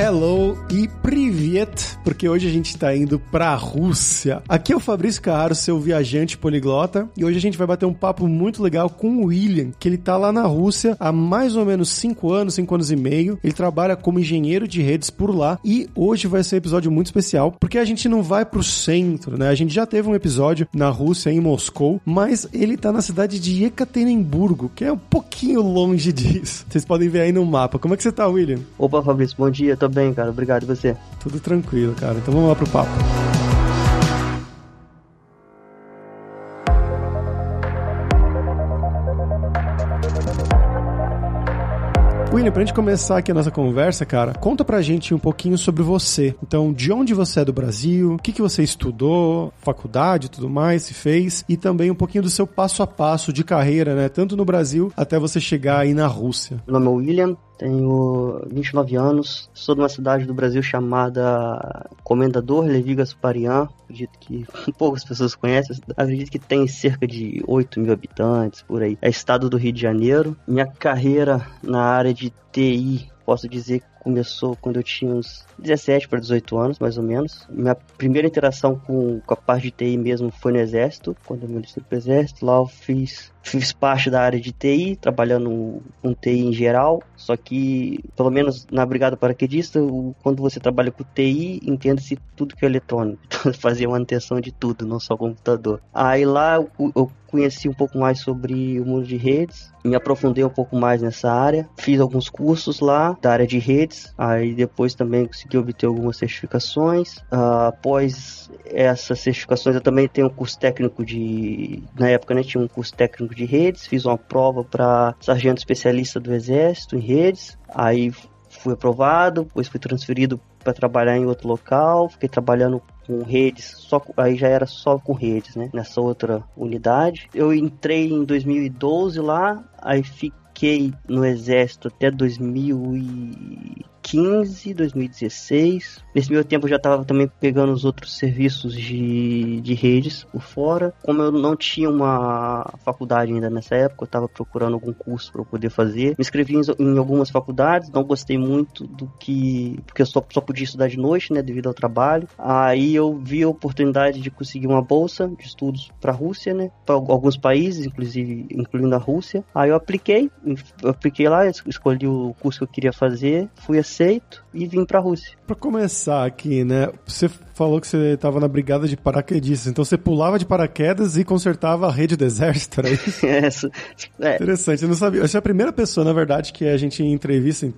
hello e privet, porque hoje a gente tá indo pra Rússia. Aqui é o Fabrício Carraro, seu viajante poliglota, e hoje a gente vai bater um papo muito legal com o William, que ele tá lá na Rússia há mais ou menos 5 anos, 5 anos e meio. Ele trabalha como engenheiro de redes por lá e hoje vai ser um episódio muito especial, porque a gente não vai pro centro, né? A gente já teve um episódio na Rússia, em Moscou, mas ele tá na cidade de Ekaterimburgo, que é um pouquinho longe disso. Vocês podem ver aí no mapa. Como é que você tá, William? Opa, Fabrício, bom dia, tô bem, cara. Obrigado, e você? Tudo tranquilo, cara. Então vamos lá pro papo. William, pra gente começar aqui a nossa conversa, cara, conta pra gente um pouquinho sobre você. Então, de onde você é do Brasil, o que, que você estudou, faculdade e tudo mais, se fez, e também um pouquinho do seu passo a passo de carreira, né? Tanto no Brasil até você chegar aí na Rússia. Meu nome é William, tenho 29 anos, sou de uma cidade do Brasil chamada Comendador Levi Gasparian. Acredito que poucas pessoas conhecem. Acredito que tem cerca de 8 mil habitantes por aí. É estado do Rio de Janeiro. Minha carreira na área de TI, posso dizer começou quando eu tinha uns 17 para 18 anos, mais ou menos. Minha primeira interação com, com a parte de TI mesmo foi no Exército, quando eu me listei pro Exército. Lá eu fiz, fiz parte da área de TI, trabalhando com TI em geral. Só que, pelo menos na Brigada Paraquedista, quando você trabalha com TI, entende-se tudo que é eletrônico. Então, fazia manutenção de tudo, não só computador. Aí lá eu, eu conheci um pouco mais sobre o mundo de redes, me aprofundei um pouco mais nessa área, fiz alguns cursos lá da área de redes, aí depois também consegui obter algumas certificações. Uh, após essas certificações, eu também tenho um curso técnico de. Na época, né, tinha um curso técnico de redes, fiz uma prova para sargento especialista do Exército em redes, aí fui aprovado, depois fui transferido para trabalhar em outro local, fiquei trabalhando com redes, só aí já era só com redes, né? Nessa outra unidade. Eu entrei em 2012 lá, aí fiquei no exército até 2015, 2016. Nesse meio tempo eu já estava também pegando os outros serviços de, de redes por fora. Como eu não tinha uma faculdade ainda nessa época, eu estava procurando algum curso para poder fazer. Me inscrevi em, em, algumas faculdades, não gostei muito do que. porque eu só, só podia estudar de noite, né, devido ao trabalho. Aí eu vi a oportunidade de conseguir uma bolsa de estudos para a Rússia, né, para alguns países, inclusive incluindo a Rússia. Aí eu apliquei, eu apliquei lá, escolhi o curso que eu queria fazer, fui aceito e vim para a Rússia. Para começar aqui, né, você falou que você estava na brigada de paraquedistas, então você pulava de paraquedas e consertava a rede do exército, era isso? é. Interessante, eu não sabia. Você é a primeira pessoa, na verdade, que a gente entrevista em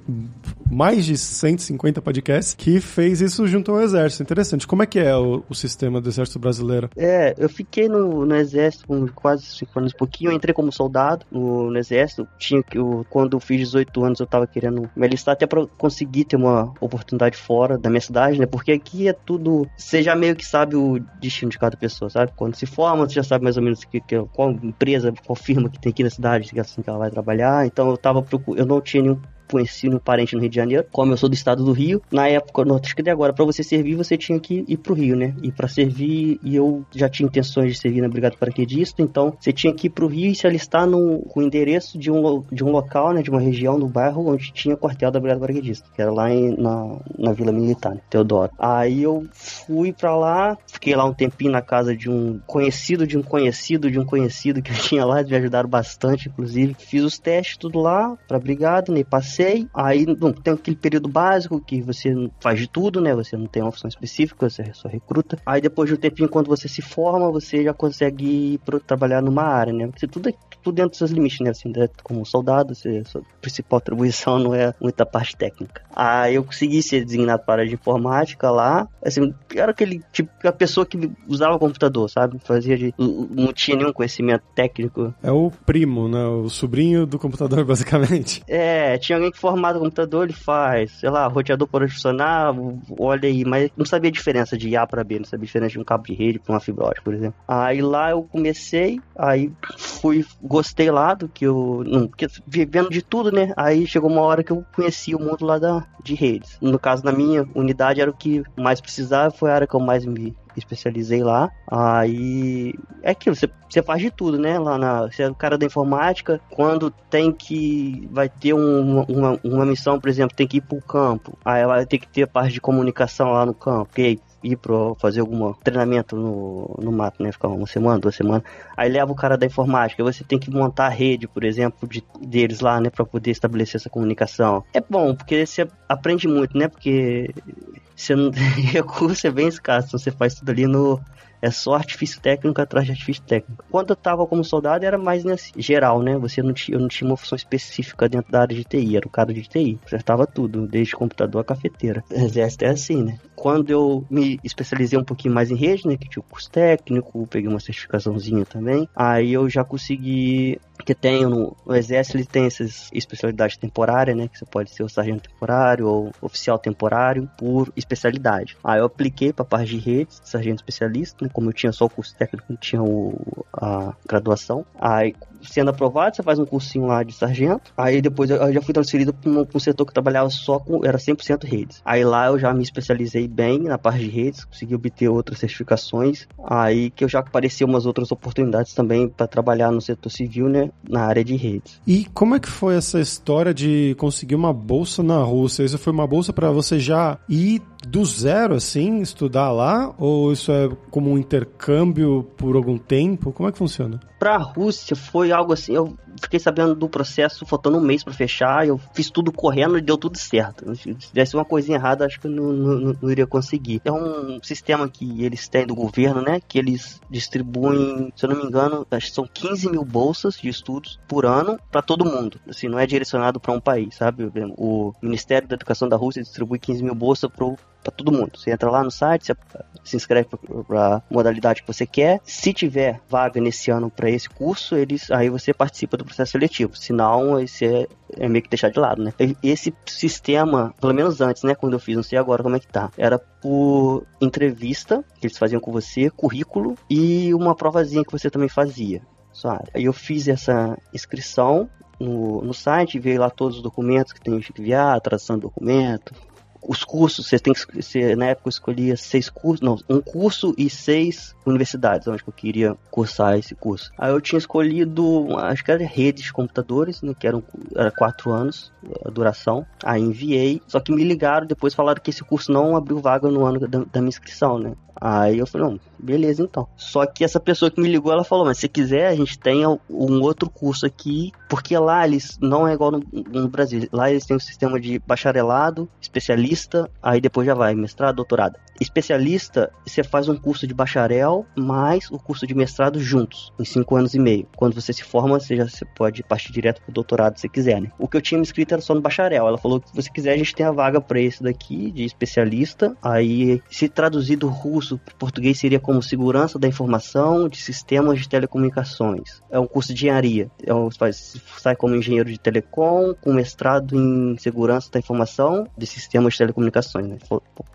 mais de 150 podcasts que fez isso junto ao exército. Interessante. Como é que é o, o sistema do exército brasileiro? É, eu fiquei no, no exército por quase 5 anos e pouquinho, eu entrei como soldado no, no exército. Tinha que eu, quando eu fiz 18 anos eu estava querendo me alistar até para conseguir ter uma oportunidade fora da minha cidade, né? Porque aqui é tudo você já meio que sabe o destino de cada pessoa, sabe? Quando se forma, você já sabe mais ou menos que, que, qual empresa, qual firma que tem aqui na cidade, que é assim que ela vai trabalhar. Então eu tava eu não tinha nenhum conheci um parente no Rio de Janeiro, como eu sou do estado do Rio. Na época, não, acho que agora, para você servir, você tinha que ir pro Rio, né? E para servir, e eu já tinha intenções de servir na Brigada Paraquedista, então você tinha que ir pro Rio e se alistar no, com o endereço de um, de um local, né? De uma região do bairro onde tinha quartel da Brigada Paraquedista, que era lá em, na, na Vila Militar, né? Teodoro. Aí eu fui para lá, fiquei lá um tempinho na casa de um conhecido de um conhecido de um conhecido que eu tinha lá, me ajudaram bastante, inclusive. Fiz os testes tudo lá pra brigada, né? Passei passei, aí não, tem aquele período básico que você faz de tudo, né? Você não tem uma função específica, você só recruta. Aí depois de um tempinho, quando você se forma, você já consegue ir pro, trabalhar numa área, né? Porque tudo é tudo dentro dos seus limites, né? Assim, né? como soldado, você, sua principal atribuição não é muita parte técnica. Aí eu consegui ser designado para a área de informática lá. Assim, era aquele tipo, a pessoa que usava computador, sabe? Fazia de. Não tinha nenhum conhecimento técnico. É o primo, né? O sobrinho do computador, basicamente. É, tinha alguém que formata o computador, ele faz, sei lá, roteador para funcionar, olha aí, mas não sabia a diferença de A para B, não sabia a diferença de um cabo de rede para uma fibra ótica, por exemplo. Aí lá eu comecei, aí fui, gostei lá do que eu, não, porque vivendo de tudo, né? Aí chegou uma hora que eu conheci o mundo lá da, de redes. No caso, na minha unidade era o que mais precisava, foi a área que eu mais me especializei lá. Aí é aquilo, você, você faz de tudo, né? Lá na. Você é o cara da informática, quando tem que. Vai ter um, uma, uma missão, por exemplo, tem que ir pro campo. Aí vai ter que ter parte de comunicação lá no campo. Ok, ir para fazer algum treinamento no, no mato, né? Ficar uma semana, duas semanas. Aí leva o cara da informática. Você tem que montar a rede, por exemplo, de, deles lá, né? Para poder estabelecer essa comunicação. É bom, porque você aprende muito, né? Porque você não recurso é bem escasso. Então você faz tudo ali no é só artifício técnico atrás de artifício técnico. Quando eu tava como soldado era mais nesse geral, né? Você não tinha, eu não tinha uma função específica dentro da área de TI, era o cara de TI. Acertava tudo, desde computador a cafeteira. Exército é assim, né? Quando eu me especializei um pouquinho mais em rede, né? Que tinha o curso técnico, peguei uma certificaçãozinha também. Aí eu já consegui que tem no, no, exército ele tem essas especialidades temporárias, né, que você pode ser o sargento temporário ou oficial temporário por especialidade. Aí eu apliquei para parte de redes, sargento especialista, né, como eu tinha só o curso técnico, não tinha o, a graduação. Aí sendo aprovado, você faz um cursinho lá de sargento. Aí depois eu já fui transferido para um, um, setor que trabalhava só com. Era 100% redes. Aí lá eu já me especializei bem na parte de redes, consegui obter outras certificações. Aí que eu já apareci umas outras oportunidades também para trabalhar no setor civil, né? Na área de redes. E como é que foi essa história de conseguir uma bolsa na Rússia? Isso foi uma bolsa para você já ir do zero, assim, estudar lá? Ou isso é como um intercâmbio por algum tempo? Como é que funciona? Pra Rússia foi algo assim, eu fiquei sabendo do processo faltando um mês para fechar, eu fiz tudo correndo e deu tudo certo. Se tivesse uma coisinha errada, acho que não, não, não, iria conseguir. É um sistema que eles têm do governo, né? Que eles distribuem, se eu não me engano, acho que são 15 mil bolsas de estudos por ano para todo mundo. Assim, não é direcionado para um país, sabe? O Ministério da Educação da Rússia distribui 15 mil bolsas para todo mundo. Você entra lá no site, você se inscreve para modalidade que você quer. Se tiver vaga nesse ano para esse curso, eles aí você participa do processo seletivo. Senão, esse é, é meio que deixar de lado, né? Esse sistema, pelo menos antes, né, quando eu fiz, não sei agora como é que tá, era por entrevista que eles faziam com você, currículo e uma provazinha que você também fazia. Aí eu fiz essa inscrição no, no site, veio lá todos os documentos que tem que enviar, tradução de documento, os cursos, você tem que você, na época eu escolhia seis cursos, não, um curso e seis universidades onde eu queria cursar esse curso. Aí eu tinha escolhido, acho que era redes de computadores, né, que eram era quatro anos a duração. Aí enviei, só que me ligaram depois falaram que esse curso não abriu vaga no ano da, da minha inscrição, né? Aí eu falei, não, beleza então. Só que essa pessoa que me ligou, ela falou, mas se quiser, a gente tem um outro curso aqui, porque lá eles não é igual no, no Brasil. Lá eles têm um sistema de bacharelado, especialista, aí depois já vai, mestrado, doutorado. Especialista, você faz um curso de bacharel mais o curso de mestrado juntos, em cinco anos e meio. Quando você se forma, você já você pode partir direto pro doutorado se quiser, né? O que eu tinha me inscrito era só no bacharel. Ela falou que se você quiser, a gente tem a vaga para esse daqui, de especialista. Aí, se traduzir do russo para português, seria como segurança da informação de sistemas de telecomunicações. É um curso de engenharia. É um, sai como engenheiro de telecom, com mestrado em segurança da informação de sistemas de telecomunicações, né?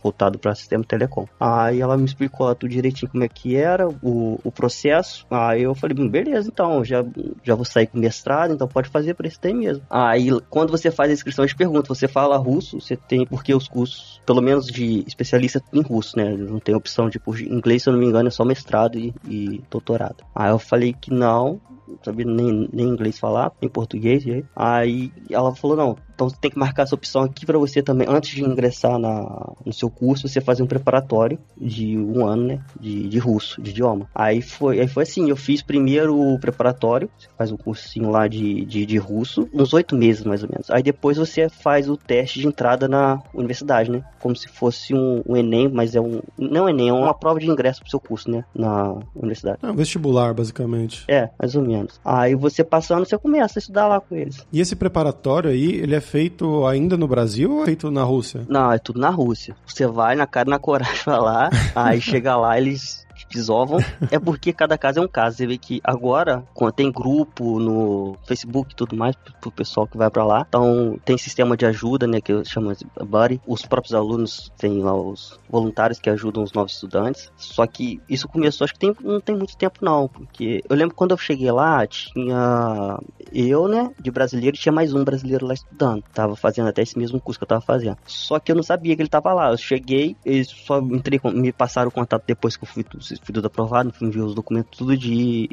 Voltado para sistema telecom. Aí ela me explicou tudo direitinho como é que era o, o processo. Aí eu falei, hum, beleza, então, já, já vou sair com mestrado, então pode fazer para esse daí mesmo. Aí quando você faz a inscrição, eu te pergunto, você fala russo? Você tem, porque os cursos, pelo menos de especialista em russo, né? Não tem opção de por inglês, se eu não me engano, é só mestrado e, e doutorado. Aí eu falei que não, sabia nem, nem inglês falar, nem português. Aí ela falou: não, então você tem que marcar essa opção aqui para você também, antes de ingressar na, no seu curso, você fazer um preparatório de um ano, né? De, de russo, de idioma. Aí foi, aí foi assim: eu fiz primeiro o preparatório, você faz um cursinho lá de, de, de russo, uns oito meses mais ou menos. Aí depois você faz o teste de entrada na universidade, né? Como se fosse um, um Enem, mas é um. Não Enem, é uma prova de ingresso pro seu curso, né? Na universidade. É um vestibular, basicamente. É, mais ou menos Aí você passando, você começa a estudar lá com eles. E esse preparatório aí, ele é feito ainda no Brasil ou é feito na Rússia? Não, é tudo na Rússia. Você vai na cara na coragem falar, aí chega lá, eles desovam, é porque cada caso é um caso. Você vê que agora, tem grupo no Facebook e tudo mais, pro pessoal que vai para lá, então tem sistema de ajuda, né, que eu chamo de Buddy. Os próprios alunos têm lá os voluntários que ajudam os novos estudantes. Só que isso começou, acho que tem, não tem muito tempo não, porque eu lembro quando eu cheguei lá, tinha eu, né, de brasileiro, tinha mais um brasileiro lá estudando. Tava fazendo até esse mesmo curso que eu tava fazendo. Só que eu não sabia que ele tava lá. Eu cheguei, eles só entrei, me passaram o contato depois que eu fui tudo aprovado, fui enviar os documentos tudo de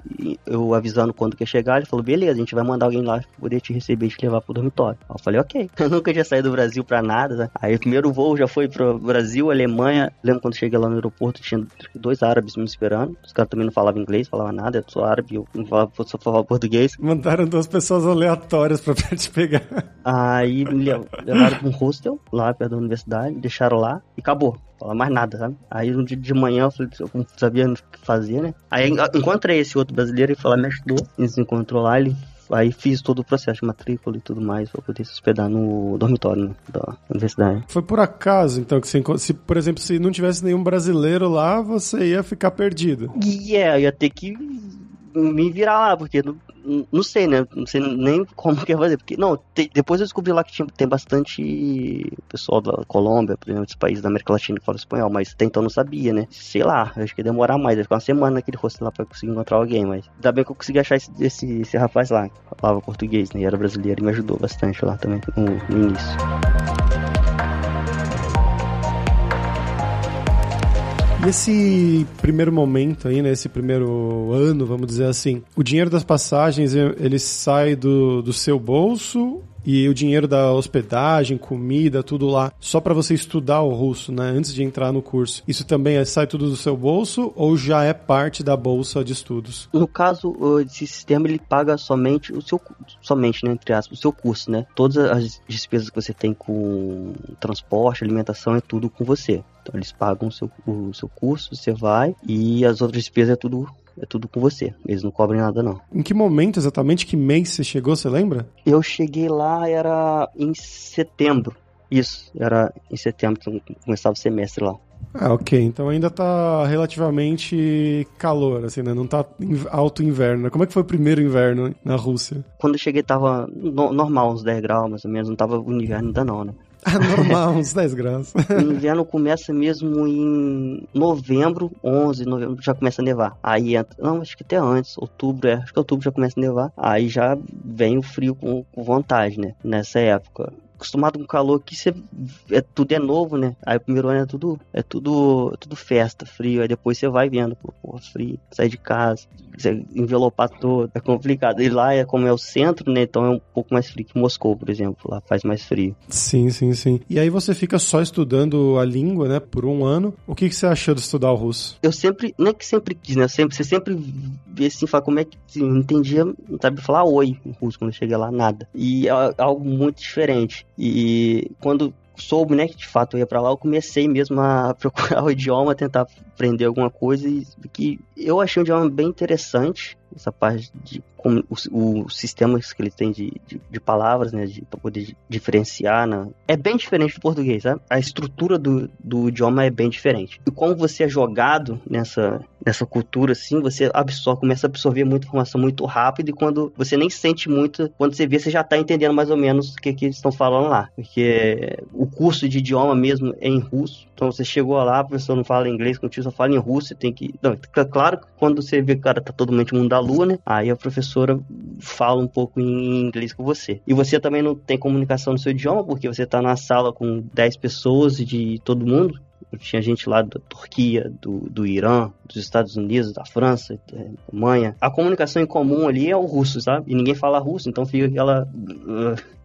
eu avisando quando que ia chegar. Ele falou, beleza, a gente vai mandar alguém lá pra poder te receber e te levar pro dormitório. Eu falei, ok. Eu nunca tinha saído do Brasil pra nada, né? Aí o primeiro voo já foi pro Brasil, Alemanha. Lembro quando cheguei lá no aeroporto, tinha dois árabes me esperando. Os caras também não falavam inglês, falavam nada, eu sou árabe, eu não falava, só falava português. Mandaram duas pessoas aleatórias pra te pegar. Aí me levaram pra um hostel lá perto da universidade, deixaram lá e acabou falar mais nada, sabe? Aí no dia de manhã eu, falei, eu não sabia o que fazer, né? Aí encontrei esse outro brasileiro e falou, me ajudou. Ele se encontrou lá, ele Aí fiz todo o processo de matrícula e tudo mais pra poder se hospedar no dormitório né, da universidade. Foi por acaso, então, que você se, por exemplo, se não tivesse nenhum brasileiro lá, você ia ficar perdido. Yeah, ia ter que me virar lá, porque não, não sei, né? Não sei nem como que ia fazer. Porque, não, te, depois eu descobri lá que tinha, tem bastante pessoal da Colômbia, por exemplo, outros países da América Latina que falam espanhol, mas até então não sabia, né? Sei lá, acho que ia demorar mais, ia ficar uma semana naquele rosto lá pra conseguir encontrar alguém, mas ainda bem que eu consegui achar esse, esse, esse rapaz lá, que falava português, né? E era brasileiro e me ajudou bastante lá também no, no início. E esse primeiro momento aí, né, esse primeiro ano, vamos dizer assim, o dinheiro das passagens, ele sai do, do seu bolso e o dinheiro da hospedagem, comida, tudo lá, só para você estudar o russo, né, antes de entrar no curso. Isso também é, sai tudo do seu bolso ou já é parte da bolsa de estudos? No caso, esse sistema ele paga somente o seu somente, né, entre aspas, o seu curso, né? Todas as despesas que você tem com transporte, alimentação é tudo com você. Então eles pagam o seu, o seu curso, você vai e as outras despesas é tudo é tudo com você. Eles não cobrem nada, não. Em que momento exatamente? Que mês você chegou, você lembra? Eu cheguei lá, era em setembro. Isso, era em setembro que começava o semestre lá. Ah, ok. Então ainda tá relativamente calor, assim, né? Não tá alto inverno. Como é que foi o primeiro inverno na Rússia? Quando eu cheguei tava no normal, uns 10 graus mais ou menos. Não tava o inverno ainda não, né? Ah, normal, uns 10 graus. o inverno começa mesmo em novembro, 11, novembro já começa a nevar. Aí entra, não, acho que até antes, outubro, é, acho que outubro já começa a nevar. Aí já vem o frio com, com vontade, né? Nessa época acostumado com calor que você é tudo é novo, né? Aí o primeiro ano é tudo é tudo é tudo festa, frio, aí depois você vai vendo, pô, porra, frio, sai de casa, você envelopar todo, é complicado. E lá é como é o centro, né? Então é um pouco mais frio que Moscou, por exemplo, lá faz mais frio. Sim, sim, sim. E aí você fica só estudando a língua, né, por um ano. O que, que você achou de estudar o russo? Eu sempre, não é que sempre quis, né? Sempre, você sempre vê assim, fala como é que assim, não entendia, não sabe falar oi em russo quando chega lá, nada. E é algo muito diferente. E quando soube, né, que de fato eu ia para lá, eu comecei mesmo a procurar o idioma, tentar aprender alguma coisa e que eu achei um idioma bem interessante, essa parte de como o, o sistema que ele tem de, de, de palavras, né, de pra poder diferenciar, né, é bem diferente do português, sabe? A estrutura do, do idioma é bem diferente. E como você é jogado nessa nessa cultura, assim, você absorve, começa a absorver muita informação muito rápido e quando você nem sente muito, quando você vê, você já está entendendo mais ou menos o que, que eles estão falando lá. Porque o curso de idioma mesmo é em russo, então você chegou lá, a pessoa não fala inglês contigo, só fala em russo, você tem que... Não, claro que quando você vê cara tá totalmente mundo da lua, né, aí a professora fala um pouco em inglês com você. E você também não tem comunicação no seu idioma, porque você tá na sala com 10 pessoas de todo mundo, tinha gente lá da Turquia, do, do Irã, dos Estados Unidos, da França, da Alemanha. A comunicação em comum ali é o russo, sabe? E ninguém fala russo, então fica aquela.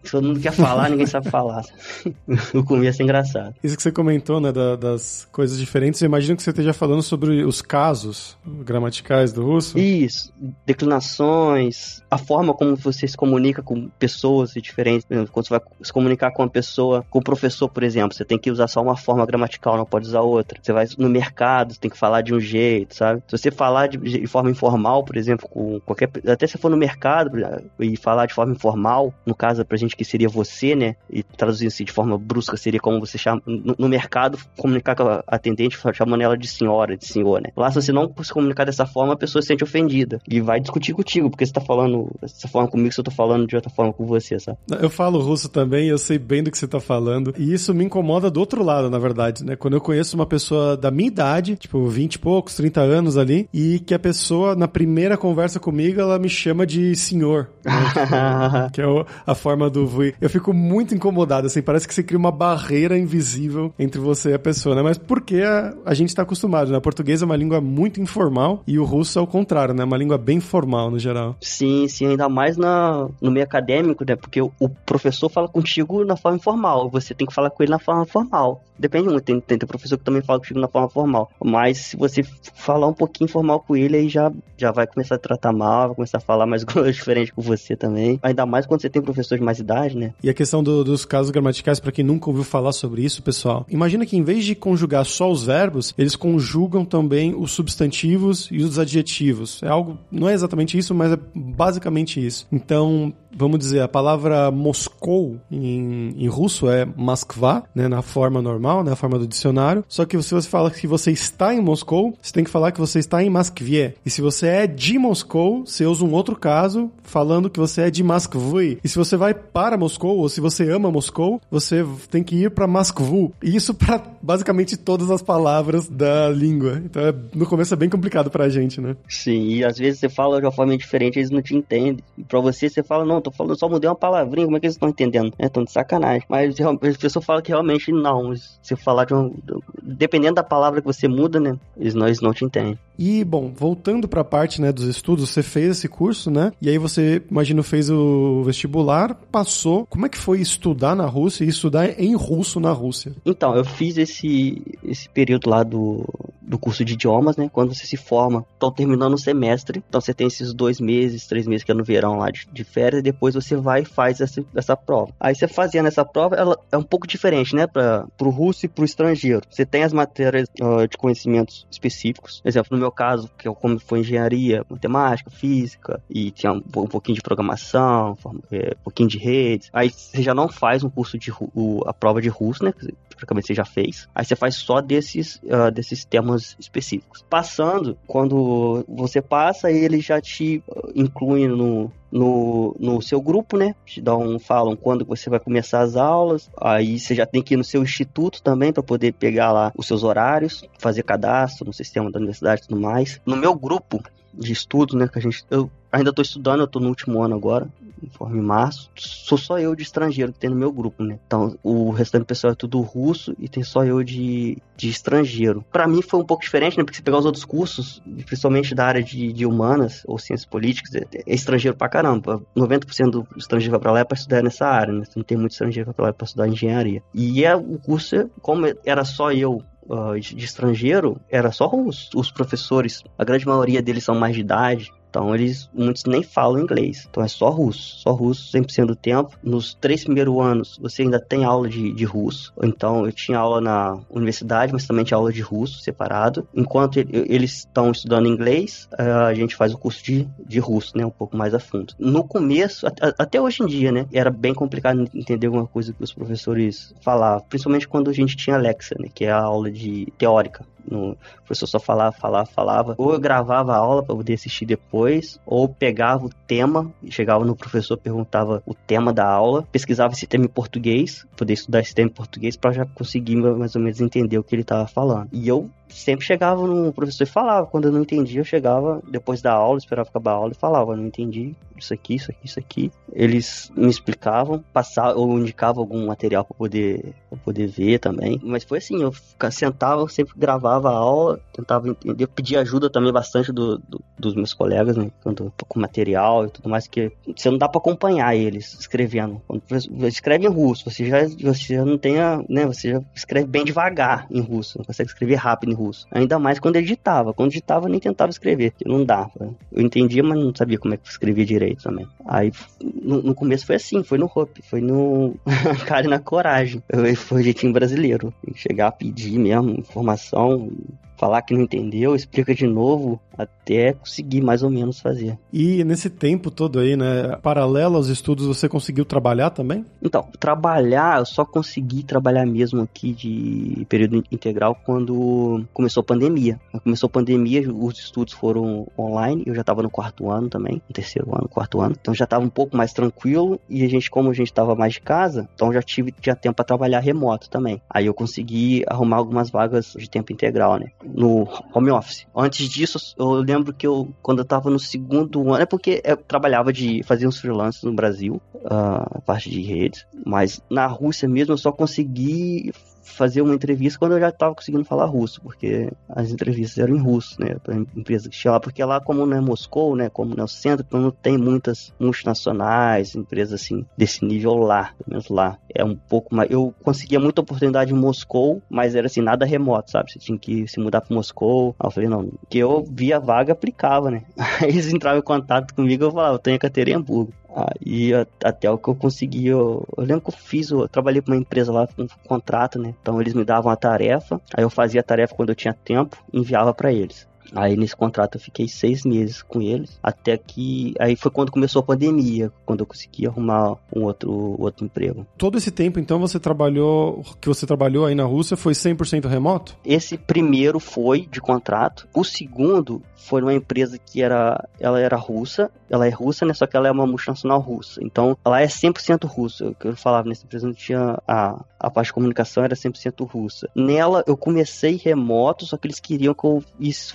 Todo mundo quer falar, ninguém sabe falar. o começo é engraçado. Isso que você comentou, né, da, das coisas diferentes, eu imagino que você esteja falando sobre os casos gramaticais do russo. Isso, declinações, a forma como você se comunica com pessoas diferentes. Quando você vai se comunicar com uma pessoa, com o professor, por exemplo, você tem que usar só uma forma gramatical, não pode usar outra. Você vai no mercado, você tem que falar de um jeito, sabe? Se você falar de, de forma informal, por exemplo, com qualquer. Até se for no mercado e falar de forma informal, no caso, pra gente que seria você, né? E traduzindo assim de forma brusca, seria como você chama no, no mercado, comunicar com a atendente chamando ela de senhora, de senhor, né? Lá, se você não se comunicar dessa forma, a pessoa se sente ofendida e vai discutir contigo, porque você tá falando dessa forma comigo, se eu tô falando de outra forma com você, sabe? Eu falo russo também, eu sei bem do que você tá falando, e isso me incomoda do outro lado, na verdade, né? Quando eu conheço uma pessoa da minha idade, tipo 20 e poucos, 30 anos ali, e que a pessoa, na primeira conversa comigo, ela me chama de senhor. Né? que é a forma do Eu fico muito incomodado, assim, parece que você cria uma barreira invisível entre você e a pessoa, né? Mas porque a, a gente tá acostumado, né? O português é uma língua muito informal e o russo é o contrário, né? Uma língua bem formal, no geral. Sim, sim, ainda mais na, no meio acadêmico, né? Porque o, professor fala contigo na forma informal, você tem que falar com ele na forma formal. Depende muito, tem, tem, tem professor que também fala contigo na forma formal. Mas se você falar um pouquinho formal com ele, aí já, já vai começar a tratar mal, vai começar a falar mais coisas diferentes com você também. Ainda mais quando você tem professor de mais idade, né? E a questão do, dos casos gramaticais, para quem nunca ouviu falar sobre isso, pessoal, imagina que em vez de conjugar só os verbos, eles conjugam também os substantivos e os adjetivos. É algo, não é exatamente isso, mas é basicamente isso. Então, vamos dizer, a palavra Moscou em, em russo é Moskva, né, na forma normal, na forma do dicionário. Só que se você fala que você está em Moscou, você tem que falar que você está em Moskvie. E se você é de Moscou, você usa um outro caso falando que você é de Moskvui. E se você vai para Moscou, ou se você ama Moscou, você tem que ir para Moskvu. E isso para basicamente todas as palavras da língua. Então, é, no começo é bem complicado pra gente, né? Sim, e às vezes você fala de uma forma diferente, eles não te entendem. E pra você, você fala, não, tô falando, só mudei uma palavrinha, como é que eles estão entendendo? É, tão de sacanagem. Mas as pessoas falam que realmente não. Se falar de um. Dependendo da palavra que você muda, né? Eles não, eles não te entendem. E, bom, voltando pra parte, né, dos estudos, você fez esse curso, né? E aí você, imagino, fez o vestibular, passou. Como é que foi estudar na Rússia e estudar em russo na Rússia? Então, eu fiz esse, esse período lá do, do curso de idiomas, né? Quando você se forma, estão terminando o semestre, então você tem esses dois meses, três meses que é no verão lá de, de férias, e depois você vai e faz essa, essa prova. Aí você fazendo essa prova, ela é um pouco diferente, né? Para o russo e para o estrangeiro. Você tem as matérias uh, de conhecimentos específicos. Por exemplo, no meu caso, que é como foi engenharia, matemática, física, e tinha um, um pouquinho de programação, um, é, um pouquinho de redes. Aí você já não faz um curso de o, a prova de russo, né? Praticamente você já fez. Aí você faz só desses, uh, desses temas específicos. Passando, quando você passa, eles já te incluem no, no, no seu grupo, né? Te dão, falam quando você vai começar as aulas. Aí você já tem que ir no seu instituto também para poder pegar lá os seus horários, fazer cadastro no sistema da universidade e tudo mais. No meu grupo de estudo, né, que a gente eu ainda estou estudando, eu estou no último ano agora informe março, sou só eu de estrangeiro que tem no meu grupo, né? Então, o restante do pessoal é tudo russo e tem só eu de, de estrangeiro. Para mim foi um pouco diferente, né? Porque se pegar os outros cursos, principalmente da área de, de humanas ou ciências políticas, é, é estrangeiro pra caramba. 90% do estrangeiro vai pra lá é pra estudar nessa área, né? Não tem muito estrangeiro que vai pra lá é pra estudar engenharia. E é, o curso, como era só eu Uh, de, estrangeiro era só. Os professores, a grande maioria deles são mais de idade, então eles muitos nem falam inglês. Então é só russo, só russo 100% do tempo. Nos três primeiros anos você ainda tem aula de, de russo. Então eu tinha aula na universidade, mas também tinha aula de russo separado. Enquanto eles estão estudando inglês, eh, a gente faz o curso de, de russo, né, um pouco mais a fundo. No começo, até hoje em dia, né, era bem complicado entender alguma coisa que os professores falavam, principalmente quando a gente tinha Alexa, né, que é a aula de teórica. No, o professor só falava, falava, falava. Ou eu gravava a aula para poder assistir depois, ou pegava o tema, chegava no professor, perguntava o tema da aula, pesquisava esse tema em português, poder estudar esse tema em português para já conseguir mais ou menos entender o que ele estava falando. E eu sempre chegava no professor e falava. Quando eu não entendia, eu chegava depois da aula, esperava acabar a aula e falava: não entendi isso aqui, isso aqui, isso aqui. Eles me explicavam, passavam ou indicavam algum material para poder, pra poder ver também. Mas foi assim: eu sentava, eu sempre gravava a aula, tentava entender, pedia ajuda também bastante do, do, dos meus colegas, né? Quando, com material e tudo mais, que você não dá para acompanhar eles escrevendo. Quando escreve em russo, você já, você já não tem a, né? Você já escreve bem devagar em russo, não consegue escrever rápido em russo. Ainda mais quando editava. Quando editava, eu nem tentava escrever, não dava. Eu entendia, mas não sabia como é que escrevia direito também. Aí, no, no começo foi assim, foi no Hope, foi no cara na coragem. Foi jeitinho brasileiro. Chegar a pedir mesmo informação, falar que não entendeu, explica de novo, até conseguir mais ou menos fazer. E nesse tempo todo aí, né, paralelo aos estudos, você conseguiu trabalhar também? Então, trabalhar, eu só consegui trabalhar mesmo aqui de período integral quando começou a pandemia. Começou a pandemia, os estudos foram online, eu já estava no quarto ano também, no terceiro ano, quarto ano, então já estava um pouco mais tranquilo e a gente, como a gente estava mais de casa, então já tive tinha tempo para trabalhar remoto também. Aí eu consegui arrumar algumas vagas de tempo integral, né, no home office. Antes disso, eu lembro que eu, quando eu estava no segundo ano, é porque eu trabalhava de fazer uns freelances no Brasil, uh, a parte de redes, mas na Rússia mesmo eu só consegui fazer uma entrevista quando eu já estava conseguindo falar russo, porque as entrevistas eram em russo, né, para empresa que tinha lá, porque lá como não é Moscou, né, como não é o centro, então não tem muitas multinacionais, empresas assim desse nível lá, pelo menos lá. É um pouco mais, eu conseguia muita oportunidade em Moscou, mas era assim nada remoto, sabe? Você tinha que se mudar para Moscou. Aí eu falei não, que eu via a vaga aplicava, né? Aí eles entravam em contato comigo, eu falava, eu tenho Ekaterinburgo. Aí até o que eu consegui, eu, eu lembro que eu fiz, eu trabalhei para uma empresa lá com um contrato, né? Então eles me davam a tarefa, aí eu fazia a tarefa quando eu tinha tempo, enviava para eles. Aí nesse contrato eu fiquei seis meses com eles, até que aí foi quando começou a pandemia, quando eu consegui arrumar um outro, outro emprego. Todo esse tempo então você trabalhou, que você trabalhou aí na Rússia foi 100% remoto? Esse primeiro foi de contrato, o segundo foi uma empresa que era, ela era russa, ela é russa, né, só que ela é uma multinacional russa, então ela é 100% russa, o que eu falava nessa empresa não tinha a, a parte de comunicação era 100% russa. Nela eu comecei remoto, só que eles queriam que eu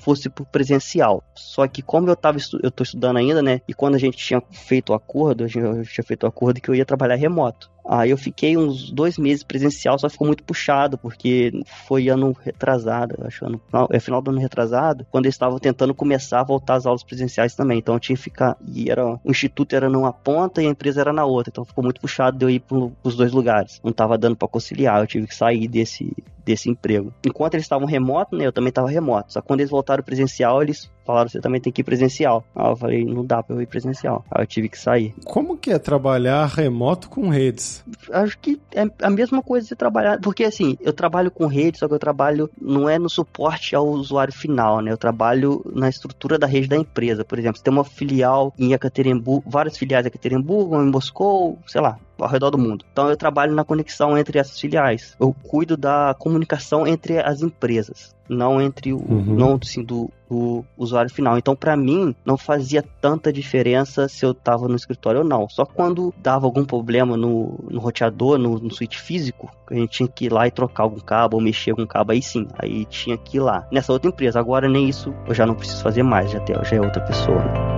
fosse fosse presencial. Só que como eu tava eu tô estudando ainda, né? E quando a gente tinha feito o acordo, a gente tinha feito o acordo que eu ia trabalhar remoto. Aí eu fiquei uns dois meses presencial, só ficou muito puxado, porque foi ano retrasado, acho ano, não, é final do ano retrasado, quando eles estavam tentando começar a voltar às aulas presenciais também. Então eu tinha que ficar, e era, o instituto era numa ponta e a empresa era na outra, então ficou muito puxado de eu ir para os dois lugares. Não tava dando para conciliar, eu tive que sair desse, desse emprego. Enquanto eles estavam remoto, né, eu também estava remoto. Só que quando eles voltaram presencial, eles falaram, você também tem que ir presencial. Aí eu falei, não dá pra eu ir presencial. Aí eu tive que sair. Como que é trabalhar remoto com redes? Acho que é a mesma coisa de trabalhar, porque assim, eu trabalho com redes, só que eu trabalho, não é no suporte ao usuário final, né? Eu trabalho na estrutura da rede da empresa. Por exemplo, se tem uma filial em Ekaterimburgo, várias filiais em Ekaterimburgo, em Moscou, sei lá, ao redor do mundo. Então eu trabalho na conexão entre essas filiais. Eu cuido da comunicação entre as empresas, não entre o uhum. não assim, do, do, usuário final. Então para mim não fazia tanta diferença se eu estava no escritório ou não. Só quando dava algum problema no, no roteador, no, no switch físico, a gente tinha que ir lá e trocar algum cabo ou mexer algum cabo aí sim. Aí tinha que ir lá. Nessa outra empresa, agora nem isso eu já não preciso fazer mais, já, tem, já é outra pessoa. Né?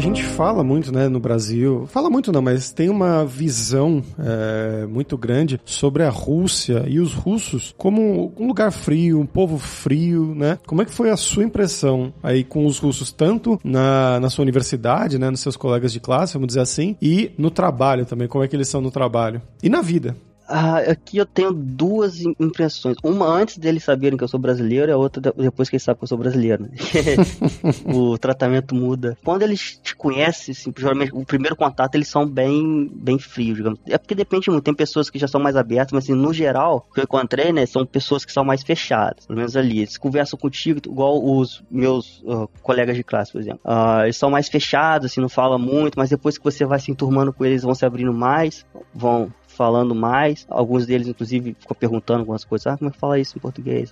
A gente fala muito, né, no Brasil, fala muito não, mas tem uma visão é, muito grande sobre a Rússia e os russos como um lugar frio, um povo frio, né? Como é que foi a sua impressão aí com os russos, tanto na, na sua universidade, né, nos seus colegas de classe, vamos dizer assim, e no trabalho também, como é que eles são no trabalho? E na vida? Ah, aqui eu tenho duas impressões. Uma antes deles saberem que eu sou brasileiro e a outra depois que eles sabem que eu sou brasileiro. Né? o tratamento muda. Quando eles te conhecem, assim, geralmente o primeiro contato eles são bem, bem frios, digamos. É porque depende muito. Tem pessoas que já são mais abertas, mas assim, no geral, o que eu encontrei, né, são pessoas que são mais fechadas. Pelo menos ali. Eles conversam contigo igual os meus uh, colegas de classe, por exemplo. Uh, eles são mais fechados, assim, não falam muito, mas depois que você vai se enturmando com eles, vão se abrindo mais, vão falando mais. Alguns deles, inclusive, ficam perguntando algumas coisas. Ah, como é que fala isso em português?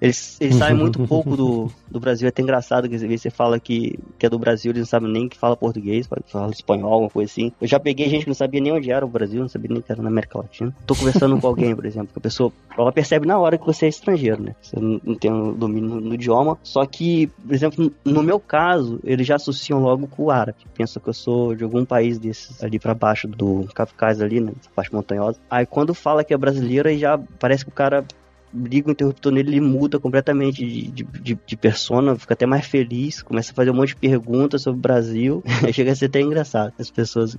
Eles, eles sabem muito pouco do, do Brasil. É até engraçado que às vezes você fala que, que é do Brasil, eles não sabem nem que fala português, fala espanhol, alguma coisa assim. Eu já peguei gente que não sabia nem onde era o Brasil, não sabia nem que era na América Latina. Tô conversando com alguém, por exemplo, que a pessoa ela percebe na hora que você é estrangeiro, né? Você não tem um domínio no, no idioma. Só que, por exemplo, no meu caso, eles já associam logo com o árabe. Pensam que eu sou de algum país desses ali para baixo do Kafkaz ali, né? Essa parte montanhosa. Aí quando fala que é brasileiro, aí já parece que o cara liga o interruptor nele, ele muda completamente de, de, de, persona, fica até mais feliz, começa a fazer um monte de perguntas sobre o Brasil. Chega a ser até engraçado. As pessoas,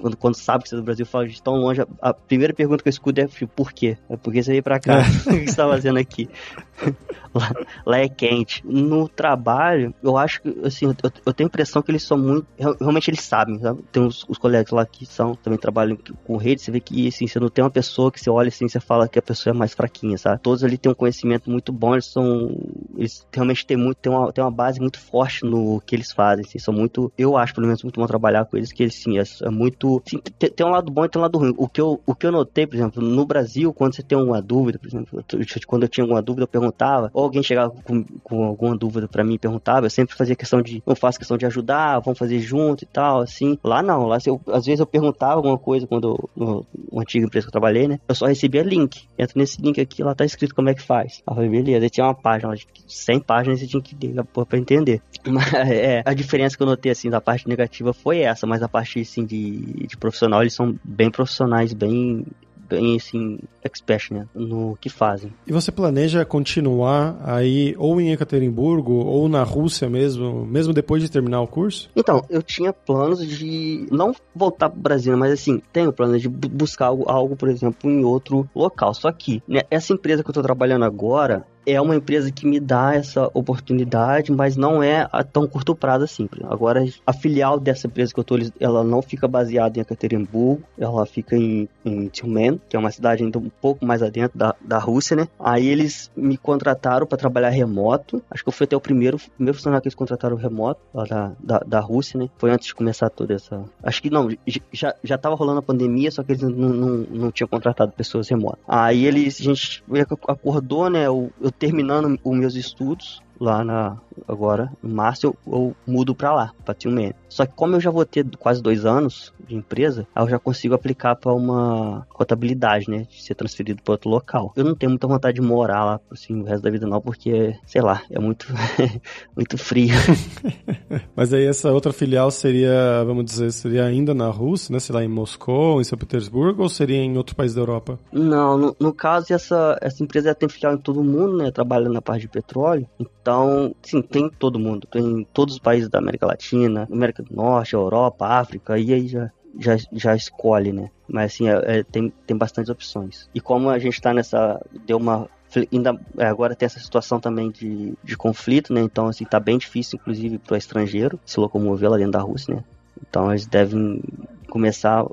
quando, quando sabem que você é do Brasil, falam de tão longe. A, primeira pergunta que eu escuto é por quê? É por que você veio pra cá? O que você tá fazendo aqui? Lá, lá, é quente. No trabalho, eu acho que, assim, eu, eu tenho a impressão que eles são muito. Realmente eles sabem, sabe? Tem os, os colegas lá que são, também trabalham com rede, você vê que, assim, você não tem uma pessoa que você olha assim, você fala que a pessoa é mais fraquinha, sabe? Todos ali têm um conhecimento muito bom, eles são. Eles realmente têm muito, têm uma, têm uma base muito forte no que eles fazem, assim, são muito. Eu acho, pelo menos, muito bom trabalhar com eles, que eles, sim, é, é muito. Assim, tem, tem, um lado bom e tem um lado ruim. O que, eu, o que eu notei, por exemplo, no Brasil, quando você tem uma dúvida, por exemplo, quando eu tinha alguma dúvida, eu perguntava, alguém chegava com, com alguma dúvida para mim e perguntava, eu sempre fazia questão de. Eu faço questão de ajudar, vamos fazer junto e tal, assim. Lá não, lá eu, às vezes eu perguntava alguma coisa quando eu, no, no empresa que eu trabalhei, né? Eu só recebia link. Entra nesse link aqui, lá tá escrito como é que faz. Aí eu falei, beleza. Aí tinha uma página de 100 páginas você tinha que ler pra entender. Mas é, a diferença que eu notei, assim, da parte negativa foi essa, mas a parte, assim, de, de profissional, eles são bem profissionais, bem bem assim, expert né, no que fazem. E você planeja continuar aí ou em Ekaterimburgo ou na Rússia mesmo, mesmo depois de terminar o curso? Então, eu tinha planos de não voltar para o Brasil, mas assim, tenho planos de buscar algo, algo, por exemplo, em outro local. Só que né, essa empresa que eu estou trabalhando agora, é uma empresa que me dá essa oportunidade, mas não é a tão curto prazo assim. Agora, a filial dessa empresa que eu tô, ela não fica baseada em Ekaterinburgo, ela fica em, em Tyumen, que é uma cidade ainda um pouco mais adentro da, da Rússia, né? Aí eles me contrataram para trabalhar remoto. Acho que eu fui até o primeiro, primeiro funcionário que eles contrataram remoto, lá da, da, da Rússia, né? Foi antes de começar toda essa. Acho que não, já, já tava rolando a pandemia, só que eles não, não, não tinham contratado pessoas remotas. Aí eles, a gente acordou, né? Eu, eu terminando os meus estudos lá na agora em março eu, eu mudo para lá, para Tilmen. Só que como eu já vou ter quase dois anos de empresa, eu já consigo aplicar para uma contabilidade, né, de ser transferido para outro local. Eu não tenho muita vontade de morar lá assim o resto da vida não, porque sei lá, é muito muito frio. Mas aí essa outra filial seria, vamos dizer, seria ainda na Rússia, né, sei lá, em Moscou, em São Petersburgo ou seria em outro país da Europa? Não, no, no caso essa essa empresa tem filial em todo mundo, né, trabalha na parte de petróleo. Então, sim, tem todo mundo, tem todos os países da América Latina, América do Norte, Europa, África, e aí já, já, já escolhe, né? Mas assim, é, é, tem, tem bastantes opções. E como a gente está nessa. Deu uma. Ainda, é, agora tem essa situação também de, de conflito, né? Então, assim, tá bem difícil, inclusive, para estrangeiro se locomover lá dentro da Rússia, né? Então, eles devem começar uh,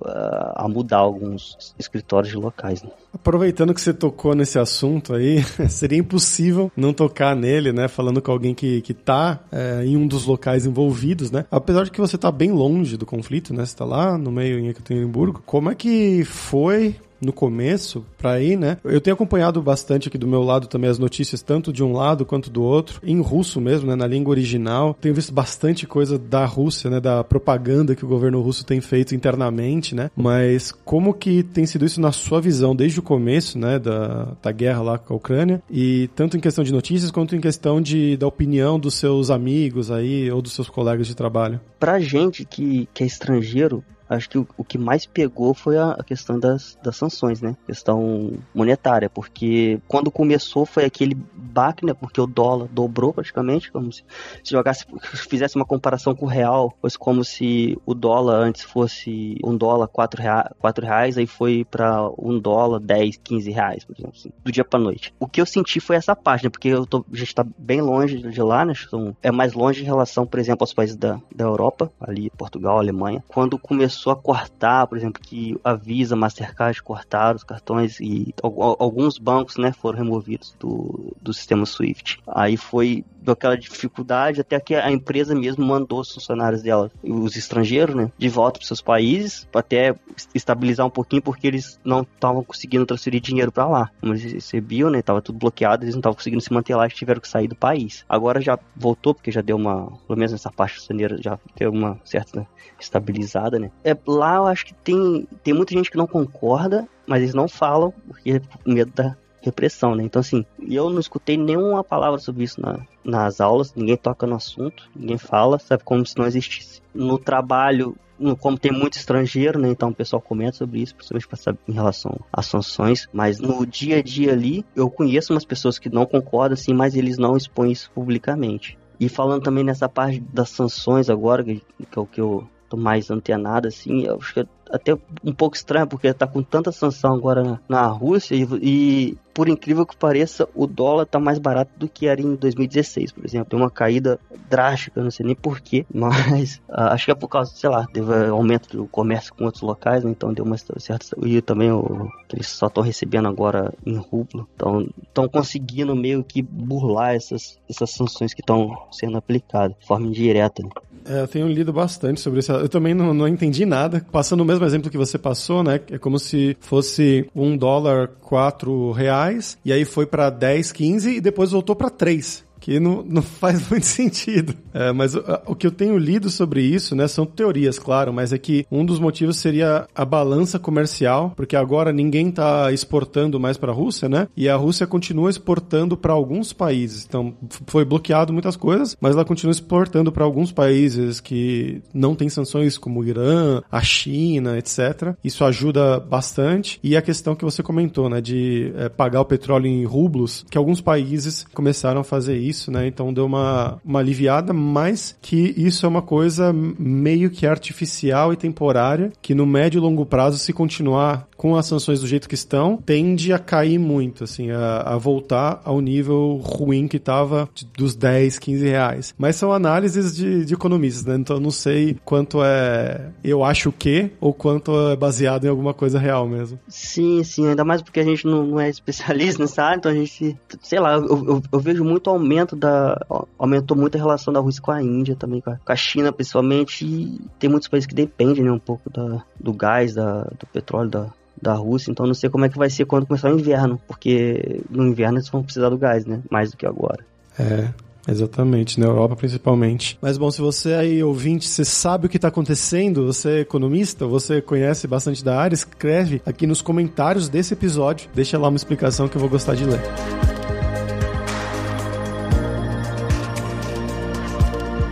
a mudar alguns escritórios locais. Né? Aproveitando que você tocou nesse assunto aí, seria impossível não tocar nele, né? Falando com alguém que, que tá é, em um dos locais envolvidos, né? Apesar de que você tá bem longe do conflito, né? Você tá lá no meio em Ekaterimburgo. Como é que foi no começo para ir, né? Eu tenho acompanhado bastante aqui do meu lado também as notícias, tanto de um lado quanto do outro, em russo mesmo, né? Na língua original. Tenho visto bastante coisa da Rússia, né? Da propaganda que o governo russo tem feito internamente, né? Mas como que tem sido isso na sua visão desde o começo, né? Da, da guerra lá com a Ucrânia? E tanto em questão de notícias quanto em questão de, da opinião dos seus amigos aí ou dos seus colegas de trabalho? Pra gente que, que é estrangeiro, acho que o, o, que mais pegou foi a, a, questão das, das sanções, né? Questão monetária, porque quando começou foi aquele baque, né? Porque o dólar dobrou praticamente, como se, se jogasse, fizesse uma comparação com o real, fosse como se o dólar antes fosse um dólar quatro, rea, quatro reais, aí foi para um dólar 10, 15 reais, por exemplo, assim, do dia para noite. O que eu senti foi essa parte, né? Porque eu tô, já está bem longe de lá, né? Então, é mais longe em relação, por exemplo, aos países da, da Europa, ali Portugal, Alemanha. Quando começou começou a cortar, por exemplo, que a Visa, Mastercard cortaram os cartões e alguns bancos, né, foram removidos do, do sistema SWIFT. Aí foi aquela dificuldade até que a empresa mesmo mandou os funcionários dela, os estrangeiros, né, de volta para seus países, até estabilizar um pouquinho porque eles não estavam conseguindo transferir dinheiro para lá. Como eles recebiam, né, tava tudo bloqueado, eles não estavam conseguindo se manter lá e tiveram que sair do país. Agora já voltou porque já deu uma, pelo menos nessa parte janeiro já deu uma certa né, estabilizada, né? É, lá eu acho que tem, tem muita gente que não concorda, mas eles não falam, porque é com medo da repressão, né? Então, assim, eu não escutei nenhuma palavra sobre isso na, nas aulas, ninguém toca no assunto, ninguém fala, sabe, como se não existisse. No trabalho, como tem muito estrangeiro, né? Então o pessoal comenta sobre isso, principalmente para saber em relação às sanções. Mas no dia a dia ali, eu conheço umas pessoas que não concordam, assim, mas eles não expõem isso publicamente. E falando também nessa parte das sanções agora, que, é o que eu mais antenado, assim, eu acho que é até um pouco estranho, porque tá com tanta sanção agora na, na Rússia e, e por incrível que pareça, o dólar tá mais barato do que era em 2016, por exemplo. Tem uma caída drástica, não sei nem porquê, mas uh, acho que é por causa, sei lá, teve aumento do comércio com outros locais, né? então deu uma certa. E também o, eles só estão recebendo agora em rublo, então estão conseguindo meio que burlar essas, essas sanções que estão sendo aplicadas de forma indireta. Né? É, eu tenho lido bastante sobre isso. Eu também não, não entendi nada. Passando o mesmo exemplo que você passou, né? É como se fosse um dólar, quatro reais, e aí foi para 10, 15 e depois voltou para 3 que não, não faz muito sentido. É, mas o, o, que eu tenho lido sobre isso, né, são teorias, claro, mas é que um dos motivos seria a balança comercial, porque agora ninguém está exportando mais para a Rússia, né? E a Rússia continua exportando para alguns países. Então, foi bloqueado muitas coisas, mas ela continua exportando para alguns países que não têm sanções, como o Irã, a China, etc. Isso ajuda bastante. E a questão que você comentou, né, de é, pagar o petróleo em rublos, que alguns países começaram a fazer isso isso, né? Então deu uma, uma aliviada, mas que isso é uma coisa meio que artificial e temporária, que no médio e longo prazo, se continuar com as sanções do jeito que estão, tende a cair muito, assim, a, a voltar ao nível ruim que estava dos 10, 15 reais. Mas são análises de, de economistas, né? Então eu não sei quanto é eu acho o quê ou quanto é baseado em alguma coisa real mesmo. Sim, sim, ainda mais porque a gente não, não é especialista nessa área, então a gente, sei lá, eu, eu, eu vejo muito aumento da. aumentou muito a relação da Rússia com a Índia também, com a, China principalmente. E tem muitos países que dependem né, um pouco da, do gás, da, do petróleo da, da Rússia, então não sei como é que vai ser quando começar o inverno, porque no inverno eles vão precisar do gás, né? Mais do que agora. É, Exatamente, na Europa principalmente. Mas bom, se você aí ouvinte, você sabe o que está acontecendo, você é economista, você conhece bastante da área, escreve aqui nos comentários desse episódio, deixa lá uma explicação que eu vou gostar de ler.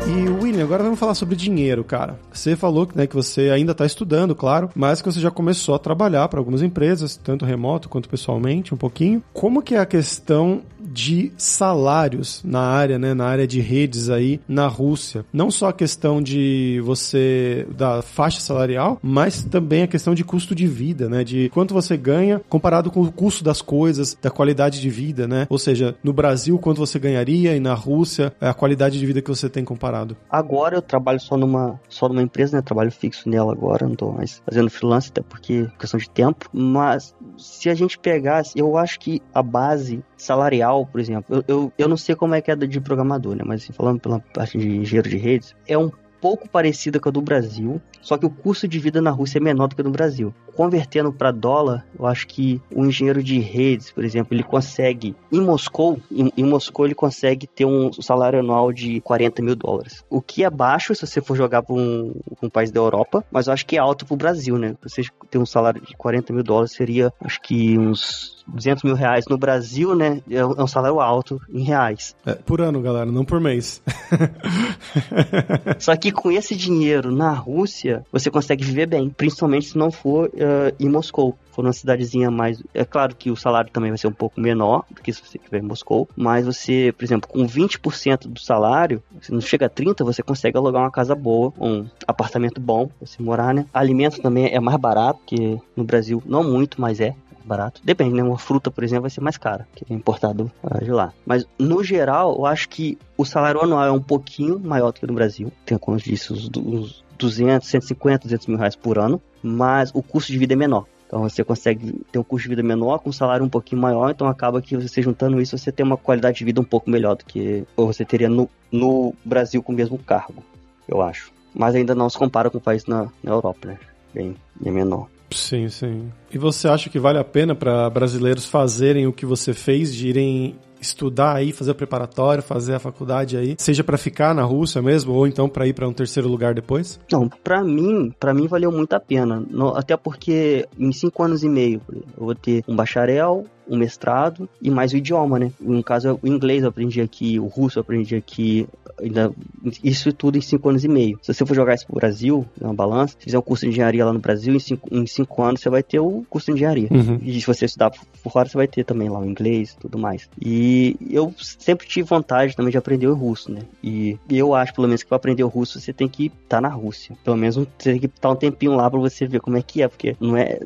E William, agora vamos falar sobre dinheiro, cara. Você falou né, que você ainda está estudando, claro, mas que você já começou a trabalhar para algumas empresas, tanto remoto quanto pessoalmente, um pouquinho. Como que é a questão de salários na área, né, na área de redes aí na Rússia? Não só a questão de você da faixa salarial, mas também a questão de custo de vida, né, de quanto você ganha comparado com o custo das coisas, da qualidade de vida, né? Ou seja, no Brasil quanto você ganharia e na Rússia a qualidade de vida que você tem comparado. Agora eu trabalho só numa só numa empresa, né? Trabalho fixo nela agora, não tô mais fazendo freelance até porque questão de tempo, mas se a gente pegasse, eu acho que a base salarial, por exemplo, eu, eu, eu não sei como é que é de programador, né? Mas assim, falando pela parte de engenheiro de redes, é um pouco parecida com a do Brasil, só que o custo de vida na Rússia é menor do que no Brasil. Convertendo para dólar, eu acho que o engenheiro de redes, por exemplo, ele consegue, em Moscou, em, em Moscou ele consegue ter um salário anual de 40 mil dólares. O que é baixo se você for jogar para um, um, país da Europa, mas eu acho que é alto para o Brasil, né? Você ter um salário de 40 mil dólares seria, acho que uns 200 mil reais no Brasil, né? É um salário alto em reais. É, por ano, galera, não por mês. Só que com esse dinheiro na Rússia, você consegue viver bem, principalmente se não for uh, em Moscou for uma cidadezinha mais. É claro que o salário também vai ser um pouco menor do que se você estiver em Moscou, mas você, por exemplo, com 20% do salário, se não chega a 30%, você consegue alugar uma casa boa, um apartamento bom pra você morar, né? Alimento também é mais barato, que no Brasil não muito, mas é barato. Depende, né? Uma fruta, por exemplo, vai ser mais cara, que é importado de lá. Mas, no geral, eu acho que o salário anual é um pouquinho maior do que no Brasil. Tem, como eu disse, uns, uns 200, 150, 200 mil reais por ano. Mas o custo de vida é menor. Então você consegue ter um custo de vida menor com um salário um pouquinho maior, então acaba que você juntando isso, você tem uma qualidade de vida um pouco melhor do que você teria no, no Brasil com o mesmo cargo, eu acho. Mas ainda não se compara com o país na, na Europa, né? Bem, bem menor. Sim, sim. E você acha que vale a pena para brasileiros fazerem o que você fez, de irem estudar aí, fazer o preparatório, fazer a faculdade aí, seja para ficar na Rússia mesmo ou então para ir para um terceiro lugar depois? Não, para mim, para mim valeu muito a pena, no, até porque em cinco anos e meio eu vou ter um bacharel, um mestrado e mais o idioma, né? No caso, o inglês eu aprendi aqui, o russo eu aprendi aqui, ainda, isso tudo em cinco anos e meio. Se você for jogar isso pro Brasil, na balança, se fizer um curso de engenharia lá no Brasil, em cinco, em cinco anos você vai ter o curso de engenharia. Uhum. E se você estudar por fora, você vai ter também lá o inglês e tudo mais. E eu sempre tive vontade também de aprender o russo, né? E eu acho, pelo menos, que para aprender o russo você tem que estar tá na Rússia. Pelo menos você tem que estar um tempinho lá para você ver como é que é, porque não é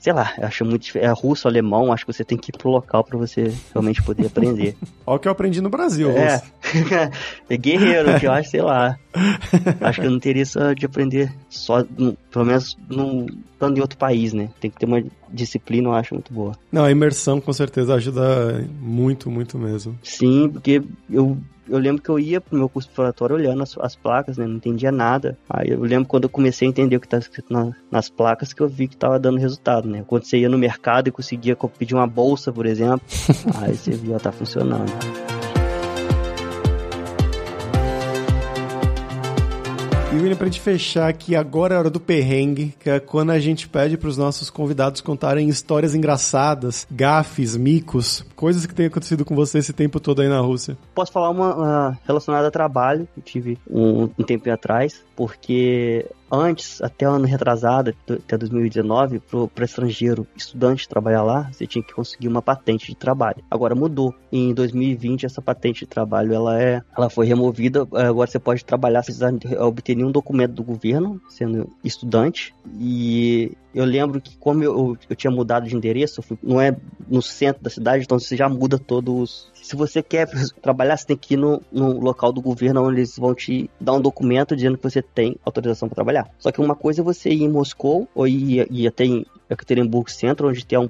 sei lá, eu acho muito é russo, alemão, acho que você tem que ir pro local para você realmente poder aprender. Olha o que eu aprendi no Brasil, É, é guerreiro, que eu acho, sei lá. Acho que eu não teria isso de aprender só, no, pelo menos no, estando em outro país, né? Tem que ter uma disciplina, eu acho muito boa. Não, a imersão com certeza ajuda muito, muito mesmo. Sim, porque eu eu lembro que eu ia pro meu curso preparatório olhando as, as, placas, né? Não entendia nada. Aí eu lembro quando eu comecei a entender o que estava escrito na, nas placas que eu vi que estava dando resultado, né? Quando você ia no mercado e conseguia pedir uma bolsa, por exemplo, aí você via tá funcionando. E William, pra gente fechar aqui, agora é a hora do perrengue, que é quando a gente pede pros nossos convidados contarem histórias engraçadas, gafes, micos, coisas que têm acontecido com você esse tempo todo aí na Rússia. Posso falar uma, uma relacionada a trabalho, que tive um, um tempo atrás, porque antes, até o ano retrasado, até 2019, para estrangeiro estudante trabalhar lá, você tinha que conseguir uma patente de trabalho. Agora mudou. Em 2020, essa patente de trabalho ela é, ela foi removida. Agora você pode trabalhar sem obter nenhum documento do governo, sendo estudante. E eu lembro que como eu, eu tinha mudado de endereço, fui, não é no centro da cidade, então você já muda todos. Se você quer trabalhar, você tem que ir no, no local do governo onde eles vão te dar um documento dizendo que você tem autorização para trabalhar. Só que uma coisa é você ir em Moscou ou ir, ir até em Ekaterinburg Centro, onde tem um,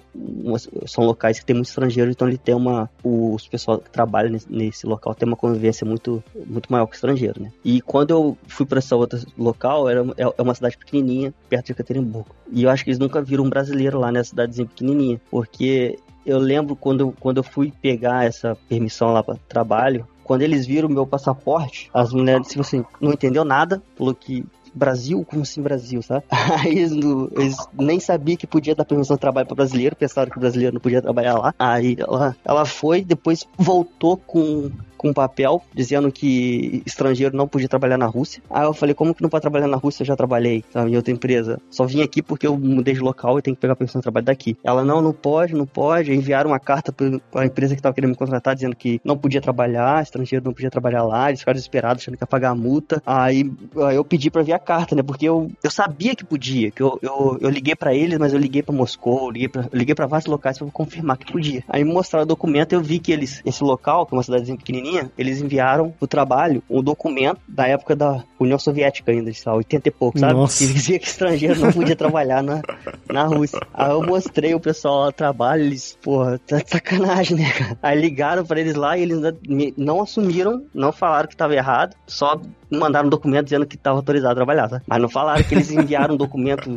são locais que tem muito estrangeiro, então ele tem uma. Os pessoal que trabalha nesse, nesse, local tem uma convivência muito, muito maior que estrangeiro, né? E quando eu fui para essa outra local, era, é, é uma cidade pequenininha, perto de Ekaterinburg. E eu acho que eles nunca viram um brasileiro lá nessa cidadezinha pequenininha, porque eu lembro quando, quando eu fui pegar essa permissão lá para trabalho, quando eles viram o meu passaporte, as mulheres, tipo assim, não entendeu nada, falou que Brasil? Como assim Brasil, sabe? Aí eles, eles nem sabiam que podia dar permissão de trabalho para brasileiro, pensaram que o brasileiro não podia trabalhar lá. Aí ela, ela foi, depois voltou com com um papel dizendo que estrangeiro não podia trabalhar na Rússia. Aí eu falei, como que não pode trabalhar na Rússia? Eu já trabalhei sabe, em outra empresa. Só vim aqui porque eu mudei de local e tenho que pegar a permissão de trabalho daqui. Ela, não, não pode, não pode. Enviaram uma carta para a empresa que estava querendo me contratar dizendo que não podia trabalhar, estrangeiro não podia trabalhar lá. Eles ficaram desesperados, achando que ia pagar a multa. Aí, aí eu pedi para ver a carta, né? Porque eu, eu sabia que podia, que eu, eu, eu liguei para eles, mas eu liguei para Moscou, eu liguei para liguei vários locais para confirmar que podia. Aí mostraram o documento eu vi que eles, esse local, que é uma cidadezinha pequenininha, eles enviaram o trabalho um documento da época da União Soviética ainda, de 80 e pouco, sabe? Nossa. Que dizia que estrangeiro não podia trabalhar na, na Rússia. Aí eu mostrei o pessoal lá trabalho, eles, porra, tá de sacanagem, né, cara? Aí ligaram pra eles lá e eles não assumiram, não falaram que tava errado, só mandaram um documento dizendo que estava autorizado a trabalhar, tá? Mas não falaram que eles enviaram um documento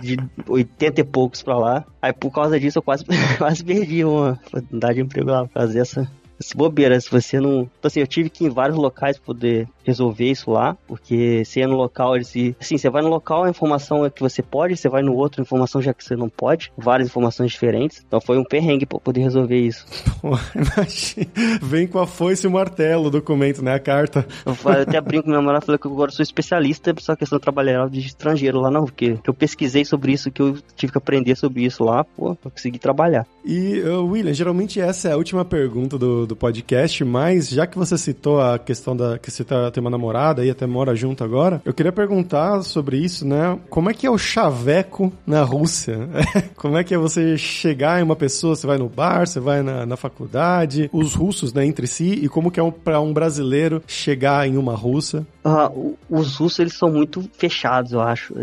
de 80 e poucos pra lá. Aí por causa disso eu quase, quase perdi uma oportunidade de emprego lá, fazer essa, essa bobeira. Se você não. Então, assim, eu tive que ir em vários locais poder resolver isso lá, porque você ia no local, ele se. Assim, você vai no local, a informação é que você pode, você vai no outro, a informação já que você não pode, várias informações diferentes. Então foi um perrengue pra poder resolver isso. Pô, Vem com a foice e o martelo o documento, né? A carta. Eu, eu até brinco com minha mãe, falei que eu agora sou especialista só questão trabalhar de estrangeiro lá não, porque eu pesquisei sobre isso, que eu tive que aprender sobre isso lá, pô, pra conseguir trabalhar. E, uh, William, geralmente essa é a última pergunta do, do podcast, mas já que você citou a questão da que você tá, tem uma namorada e até mora junto agora, eu queria perguntar sobre isso, né? Como é que é o chaveco na Rússia? Como é que é você chegar em uma pessoa, você vai no bar, você vai na, na faculdade, os russos, né, entre si, e como que é um, para um brasileiro chegar em uma russa? Uh, os russos, eles são muito fechados, eu acho.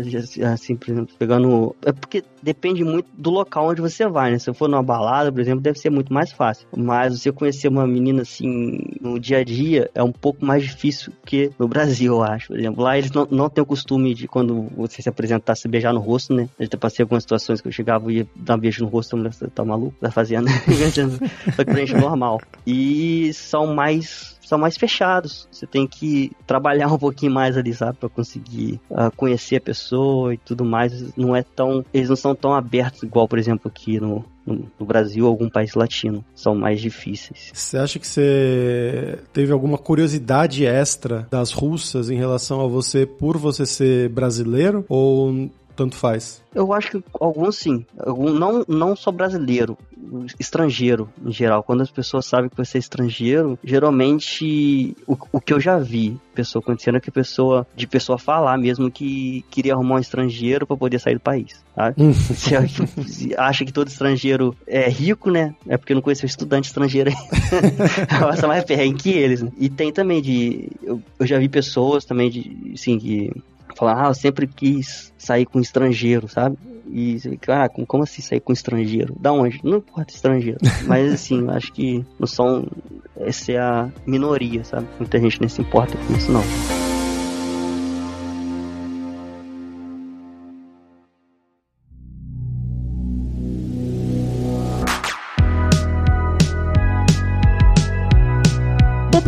Assim, por exemplo, pegando... É porque depende muito do local onde você vai, né? Se eu for numa balada, por exemplo, deve ser muito mais fácil. Mas você conhecer uma menina, assim, no dia a dia, é um pouco mais difícil que no Brasil, eu acho. Por exemplo, lá eles não, não têm o costume de, quando você se apresentar, se beijar no rosto, né? Eu já passei algumas situações que eu chegava e ia dar um beijo no rosto, a mulher, tá maluco? Tá fazendo? Só que pra gente é normal. E são mais são mais fechados. Você tem que trabalhar um pouquinho mais ali, sabe, para conseguir uh, conhecer a pessoa e tudo mais. Não é tão, eles não são tão abertos igual, por exemplo, aqui no, no Brasil ou algum país latino. São mais difíceis. Você acha que você teve alguma curiosidade extra das russas em relação a você por você ser brasileiro? Ou tanto faz? Eu acho que alguns sim. Algum, não, não só brasileiro, estrangeiro em geral. Quando as pessoas sabem que você é estrangeiro, geralmente o, o que eu já vi pessoa acontecendo é que a pessoa, de pessoa falar mesmo que queria arrumar um estrangeiro para poder sair do país. Tá? Você acha que todo estrangeiro é rico, né? É porque não conheceu estudante estrangeiro aí. Passa mais perrengue que eles. Né? E tem também de. Eu, eu já vi pessoas também de. Assim, que falar, ah, eu sempre quis sair com estrangeiro, sabe? E você fica, ah, como assim sair com estrangeiro? Da onde? Não importa estrangeiro. Mas assim, acho que não são. Essa é a minoria, sabe? Muita gente nem se importa com isso, não.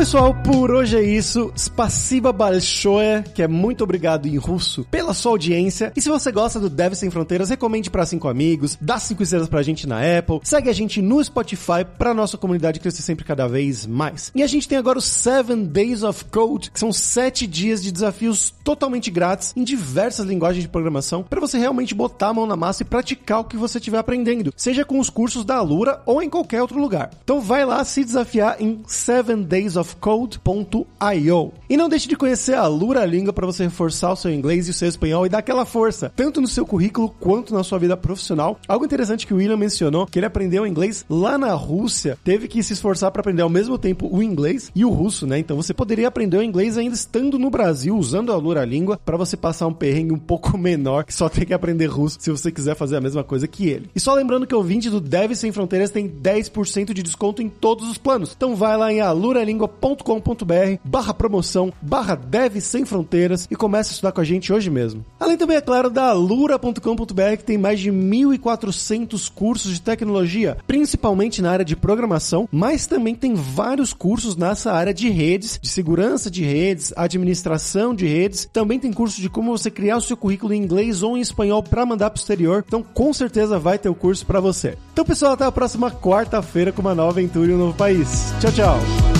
pessoal, por hoje é isso. Spasiba большое, que é muito obrigado em russo, pela sua audiência. E se você gosta do Deve Sem Fronteiras, recomende para cinco amigos, dá cinco estrelas pra gente na Apple, segue a gente no Spotify pra nossa comunidade crescer sempre cada vez mais. E a gente tem agora os Seven Days of Code, que são sete dias de desafios totalmente grátis em diversas linguagens de programação para você realmente botar a mão na massa e praticar o que você estiver aprendendo, seja com os cursos da Alura ou em qualquer outro lugar. Então vai lá se desafiar em Seven Days of code.io. E não deixe de conhecer a Lura Língua para você reforçar o seu inglês e o seu espanhol e dar aquela força, tanto no seu currículo quanto na sua vida profissional. Algo interessante que o William mencionou, que ele aprendeu inglês lá na Rússia, teve que se esforçar para aprender ao mesmo tempo o inglês e o russo, né? Então você poderia aprender o inglês ainda estando no Brasil, usando a Lura Língua, para você passar um perrengue um pouco menor, que só tem que aprender russo se você quiser fazer a mesma coisa que ele. E só lembrando que o ouvinte do Deve Sem Fronteiras tem 10% de desconto em todos os planos. Então vai lá em aluralingua.com com.br barra promoção barra Dev Sem Fronteiras e comece a estudar com a gente hoje mesmo. Além também, é claro, da alura.com.br que tem mais de 1.400 cursos de tecnologia, principalmente na área de programação, mas também tem vários cursos nessa área de redes, de segurança de redes, administração de redes, também tem curso de como você criar o seu currículo em inglês ou em espanhol para mandar para o exterior, então com certeza vai ter o curso para você. Então pessoal, até a próxima quarta-feira com uma nova aventura em um novo país. Tchau, tchau!